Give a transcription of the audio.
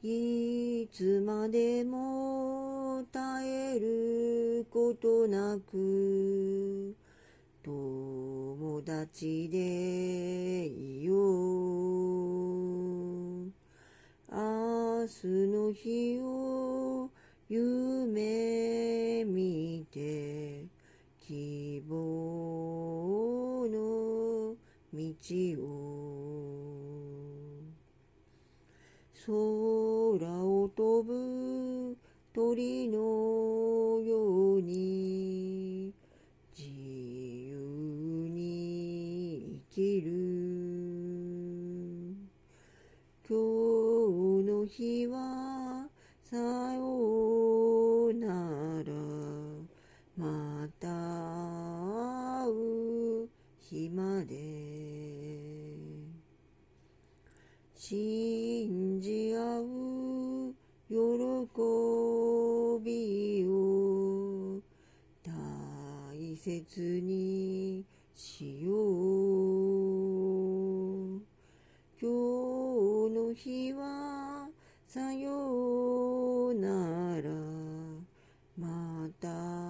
いつまでも絶えることなく友達でいよう。明日の日を夢見て希望の道を。空を飛ぶ鳥のように自由に生きる。今日の日はさようならまた会う日まで。びを大切にしよう。今日の日はさようなら。また